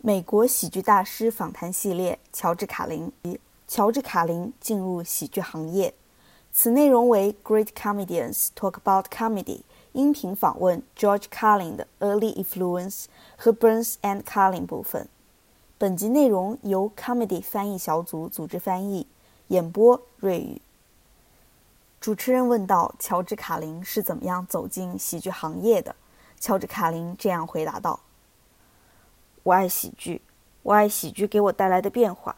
美国喜剧大师访谈系列：乔治·卡林。乔治·卡林进入喜剧行业。此内容为 Great Comedians Talk About Comedy 音频访问 George Carlin 的 Early Influence 和 Burns and Carlin 部分。本集内容由 Comedy 翻译小组组织翻译，演播瑞宇。主持人问道：“乔治·卡林是怎么样走进喜剧行业的？”乔治·卡林这样回答道。我爱喜剧，我爱喜剧给我带来的变化。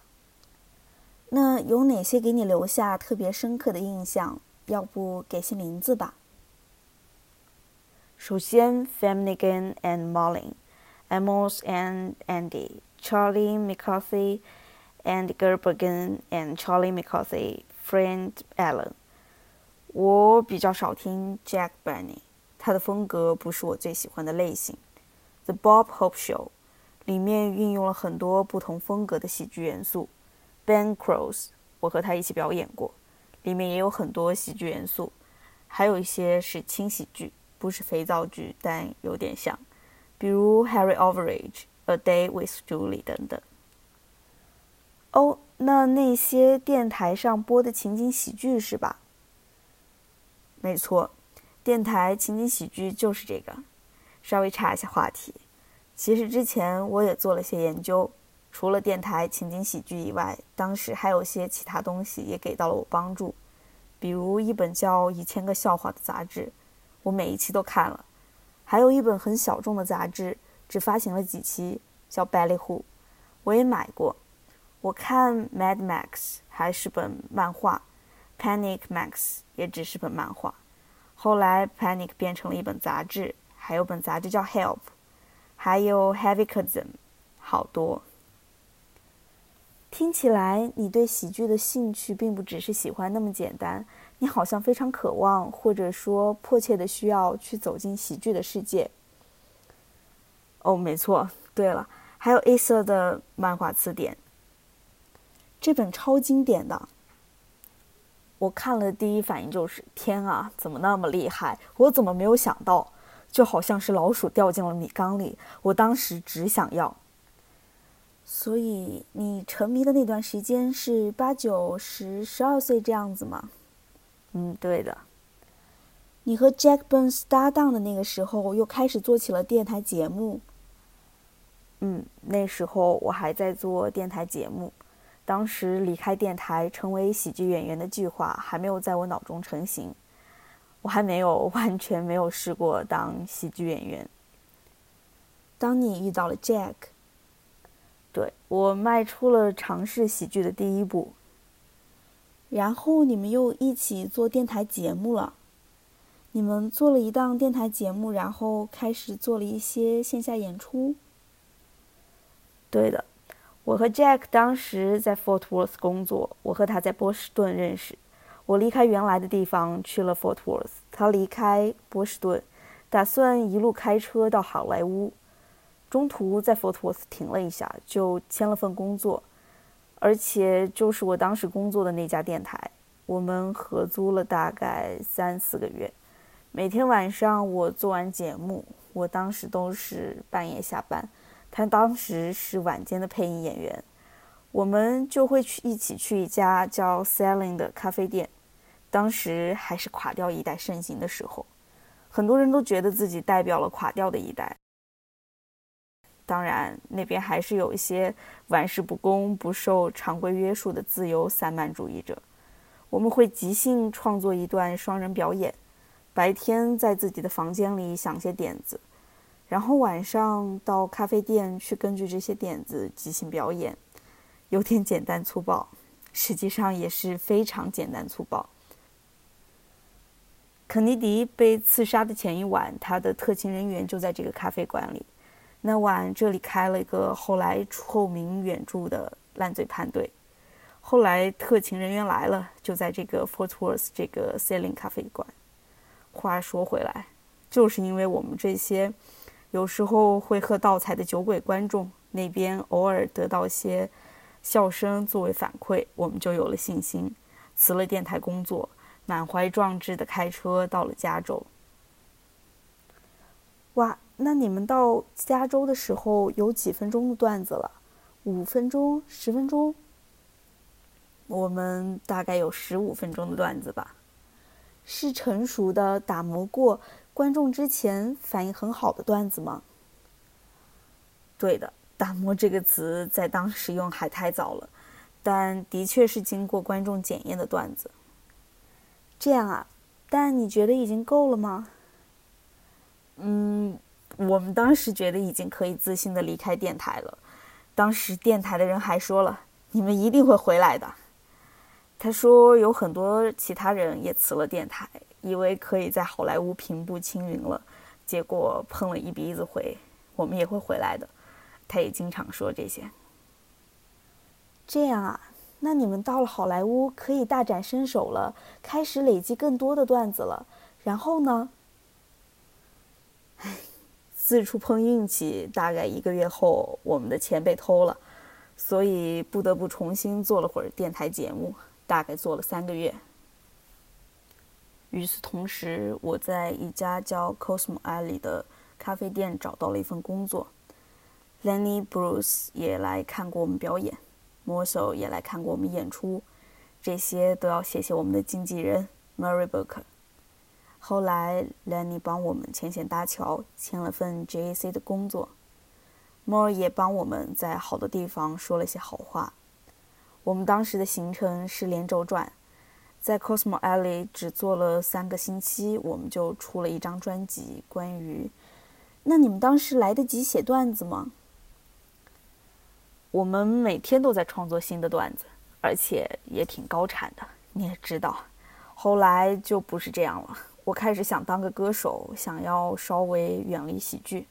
那有哪些给你留下特别深刻的印象？要不给些名字吧。首先，Famnigan and Mullin，Amos and Andy，Charlie McCarthy，and Gerbergen and Charlie McCarthy，Friend Allen。我比较少听 Jack Benny，他的风格不是我最喜欢的类型。The Bob Hope Show。里面运用了很多不同风格的喜剧元素。Ben Cross，我和他一起表演过，里面也有很多喜剧元素，还有一些是轻喜剧，不是肥皂剧，但有点像，比如 Harry Overage、A Day with Julie 等等。哦，那那些电台上播的情景喜剧是吧？没错，电台情景喜剧就是这个。稍微插一下话题。其实之前我也做了些研究，除了电台情景喜剧以外，当时还有些其他东西也给到了我帮助，比如一本叫《一千个笑话》的杂志，我每一期都看了；还有一本很小众的杂志，只发行了几期，叫《Ballyhoo》，我也买过。我看《Mad Max》还是本漫画，《Panic Max》也只是本漫画。后来《Panic》变成了一本杂志，还有本杂志叫《Help》。还有 Heavy Cousin，好多。听起来你对喜剧的兴趣并不只是喜欢那么简单，你好像非常渴望，或者说迫切的需要去走进喜剧的世界。哦，没错。对了，还有 A 色的漫画词典，这本超经典的。我看了第一反应就是天啊，怎么那么厉害？我怎么没有想到？就好像是老鼠掉进了米缸里，我当时只想要。所以你沉迷的那段时间是八九十十二岁这样子吗？嗯，对的。你和 Jack Burns 搭档的那个时候，又开始做起了电台节目。嗯，那时候我还在做电台节目，当时离开电台成为喜剧演员的计划还没有在我脑中成型。我还没有完全没有试过当喜剧演员。当你遇到了 Jack，对我迈出了尝试喜剧的第一步。然后你们又一起做电台节目了。你们做了一档电台节目，然后开始做了一些线下演出。对的，我和 Jack 当时在 Fort Worth 工作，我和他在波士顿认识。我离开原来的地方去了 Fort Worth，他离开波士顿，打算一路开车到好莱坞。中途在 Fort Worth 停了一下，就签了份工作，而且就是我当时工作的那家电台。我们合租了大概三四个月，每天晚上我做完节目，我当时都是半夜下班，他当时是晚间的配音演员，我们就会去一起去一家叫 Selling 的咖啡店。当时还是垮掉一代盛行的时候，很多人都觉得自己代表了垮掉的一代。当然，那边还是有一些玩世不恭、不受常规约束的自由散漫主义者。我们会即兴创作一段双人表演，白天在自己的房间里想些点子，然后晚上到咖啡店去根据这些点子即兴表演。有点简单粗暴，实际上也是非常简单粗暴。肯尼迪被刺杀的前一晚，他的特勤人员就在这个咖啡馆里。那晚这里开了一个后来臭名远著的烂醉派对。后来特勤人员来了，就在这个 Fort Worth 这个 Selling 咖啡馆。话说回来，就是因为我们这些有时候会喝倒彩的酒鬼观众那边偶尔得到些笑声作为反馈，我们就有了信心，辞了电台工作。满怀壮志的开车到了加州。哇，那你们到加州的时候有几分钟的段子了？五分钟、十分钟？我们大概有十五分钟的段子吧。是成熟的、打磨过、观众之前反应很好的段子吗？对的，“打磨”这个词在当时用还太早了，但的确是经过观众检验的段子。这样啊，但你觉得已经够了吗？嗯。我们当时觉得已经可以自信的离开电台了，当时电台的人还说了：“你们一定会回来的。”他说有很多其他人也辞了电台，以为可以在好莱坞平步青云了，结果碰了一鼻子灰。我们也会回来的，他也经常说这些。这样啊，那你们到了好莱坞可以大展身手了，开始累积更多的段子了，然后呢？唉。四处碰运气，大概一个月后，我们的钱被偷了，所以不得不重新做了会儿电台节目，大概做了三个月。与此同时，我在一家叫 Cosmo Alley 的咖啡店找到了一份工作。Lenny Bruce 也来看过我们表演 m o s o 也来看过我们演出，这些都要谢谢我们的经纪人 Murray Booker。后来，Lenny 帮我们牵线搭桥，签了份 JAC 的工作。More 也帮我们在好多地方说了些好话。我们当时的行程是连轴转，在 Cosmo Alley 只做了三个星期，我们就出了一张专辑。关于……那你们当时来得及写段子吗？我们每天都在创作新的段子，而且也挺高产的。你也知道，后来就不是这样了。我开始想当个歌手，想要稍微远离喜剧。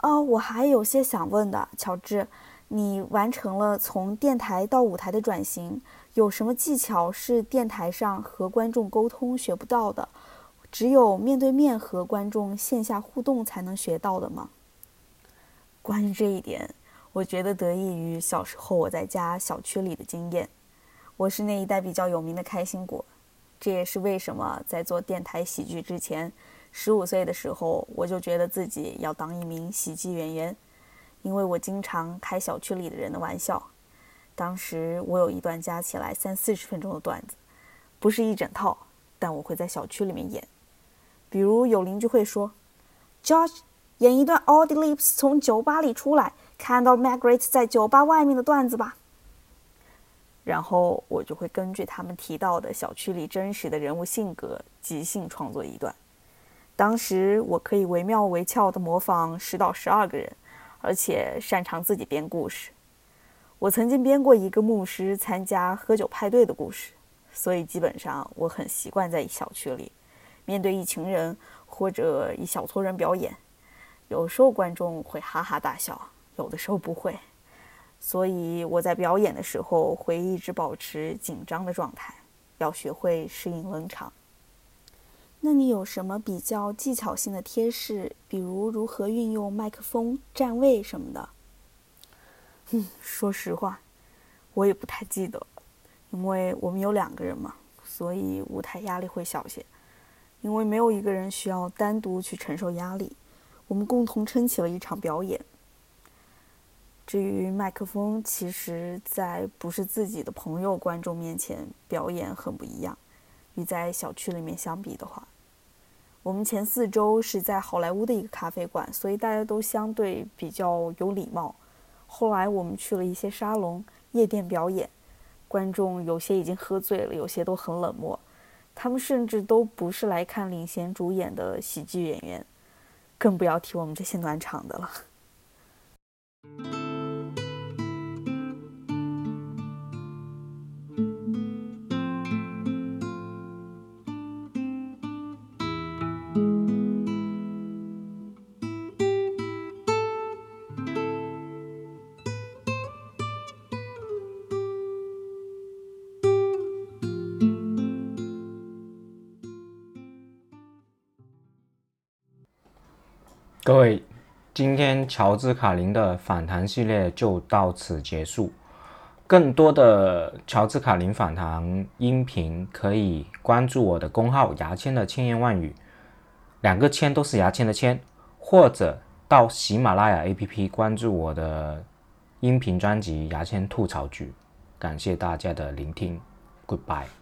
哦，我还有些想问的，乔治，你完成了从电台到舞台的转型，有什么技巧是电台上和观众沟通学不到的，只有面对面和观众线下互动才能学到的吗？关于这一点，我觉得得益于小时候我在家小区里的经验。我是那一代比较有名的开心果。这也是为什么在做电台喜剧之前，十五岁的时候我就觉得自己要当一名喜剧演员，因为我经常开小区里的人的玩笑。当时我有一段加起来三四十分钟的段子，不是一整套，但我会在小区里面演。比如有邻居会说：“George，演一段 All the Lips 从酒吧里出来，看到 Margaret 在酒吧外面的段子吧。”然后我就会根据他们提到的小区里真实的人物性格即兴创作一段。当时我可以惟妙惟肖的模仿十到十二个人，而且擅长自己编故事。我曾经编过一个牧师参加喝酒派对的故事，所以基本上我很习惯在小区里面对一群人或者一小撮人表演。有时候观众会哈哈大笑，有的时候不会。所以我在表演的时候会一直保持紧张的状态，要学会适应冷场。那你有什么比较技巧性的贴士，比如如何运用麦克风、站位什么的？嗯，说实话，我也不太记得，因为我们有两个人嘛，所以舞台压力会小些。因为没有一个人需要单独去承受压力，我们共同撑起了一场表演。至于麦克风，其实，在不是自己的朋友、观众面前表演很不一样。与在小区里面相比的话，我们前四周是在好莱坞的一个咖啡馆，所以大家都相对比较有礼貌。后来我们去了一些沙龙、夜店表演，观众有些已经喝醉了，有些都很冷漠。他们甚至都不是来看领衔主演的喜剧演员，更不要提我们这些暖场的了。各位，今天乔治卡林的访谈系列就到此结束。更多的乔治卡林访谈音频，可以关注我的公号“牙签的千言万语”。两个签都是牙签的签，或者到喜马拉雅 APP 关注我的音频专辑《牙签吐槽局》。感谢大家的聆听，Goodbye。